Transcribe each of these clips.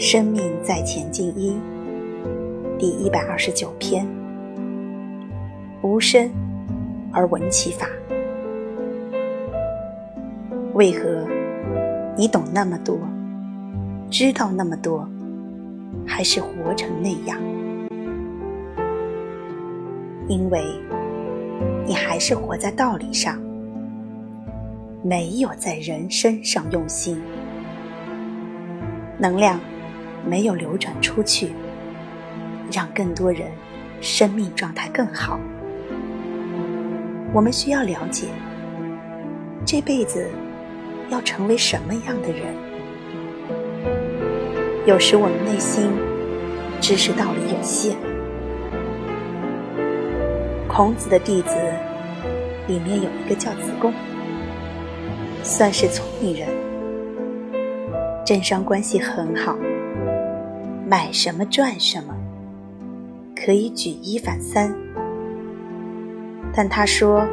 生命在前进一第一百二十九篇：无声而闻其法。为何你懂那么多，知道那么多，还是活成那样？因为你还是活在道理上，没有在人身上用心，能量没有流转出去，让更多人生命状态更好。我们需要了解，这辈子要成为什么样的人？有时我们内心知识道理有限。孔子的弟子里面有一个叫子贡，算是聪明人，政商关系很好，买什么赚什么，可以举一反三。但他说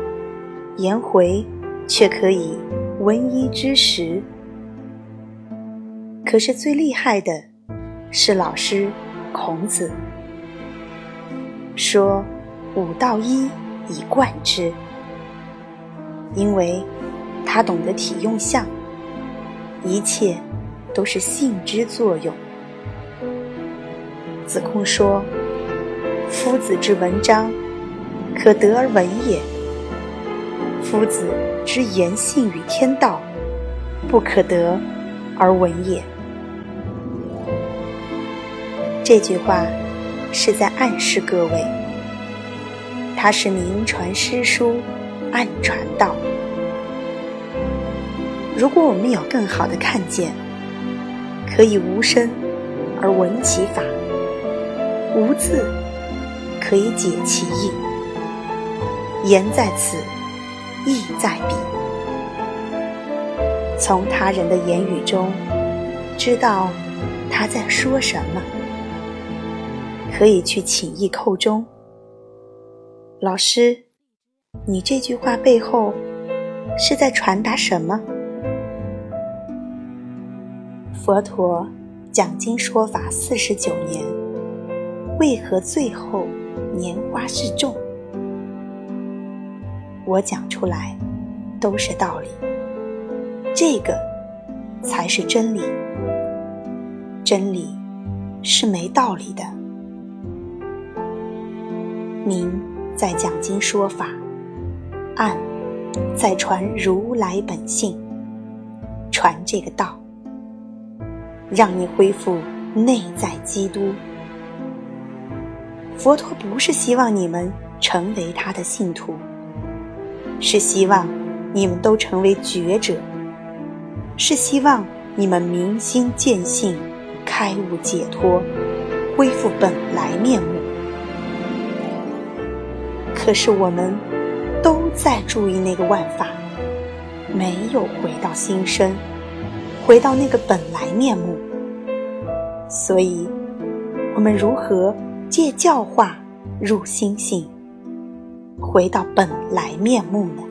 颜回却可以闻一知十。可是最厉害的是老师孔子，说。五道一以贯之，因为他懂得体用相，一切都是性之作用。子贡说：“夫子之文章，可得而闻也；夫子之言性与天道，不可得而闻也。”这句话是在暗示各位。他是明传诗书，暗传道。如果我们有更好的看见，可以无声而闻其法，无字可以解其意。言在此，意在彼。从他人的言语中知道他在说什么，可以去请意扣中。老师，你这句话背后是在传达什么？佛陀讲经说法四十九年，为何最后年花示众？我讲出来都是道理，这个才是真理。真理是没道理的。明。在讲经说法，暗在传如来本性，传这个道，让你恢复内在基督。佛陀不是希望你们成为他的信徒，是希望你们都成为觉者，是希望你们明心见性，开悟解脱，恢复本来面目。可是我们都在注意那个万法，没有回到心身，回到那个本来面目。所以，我们如何借教化入心性，回到本来面目呢？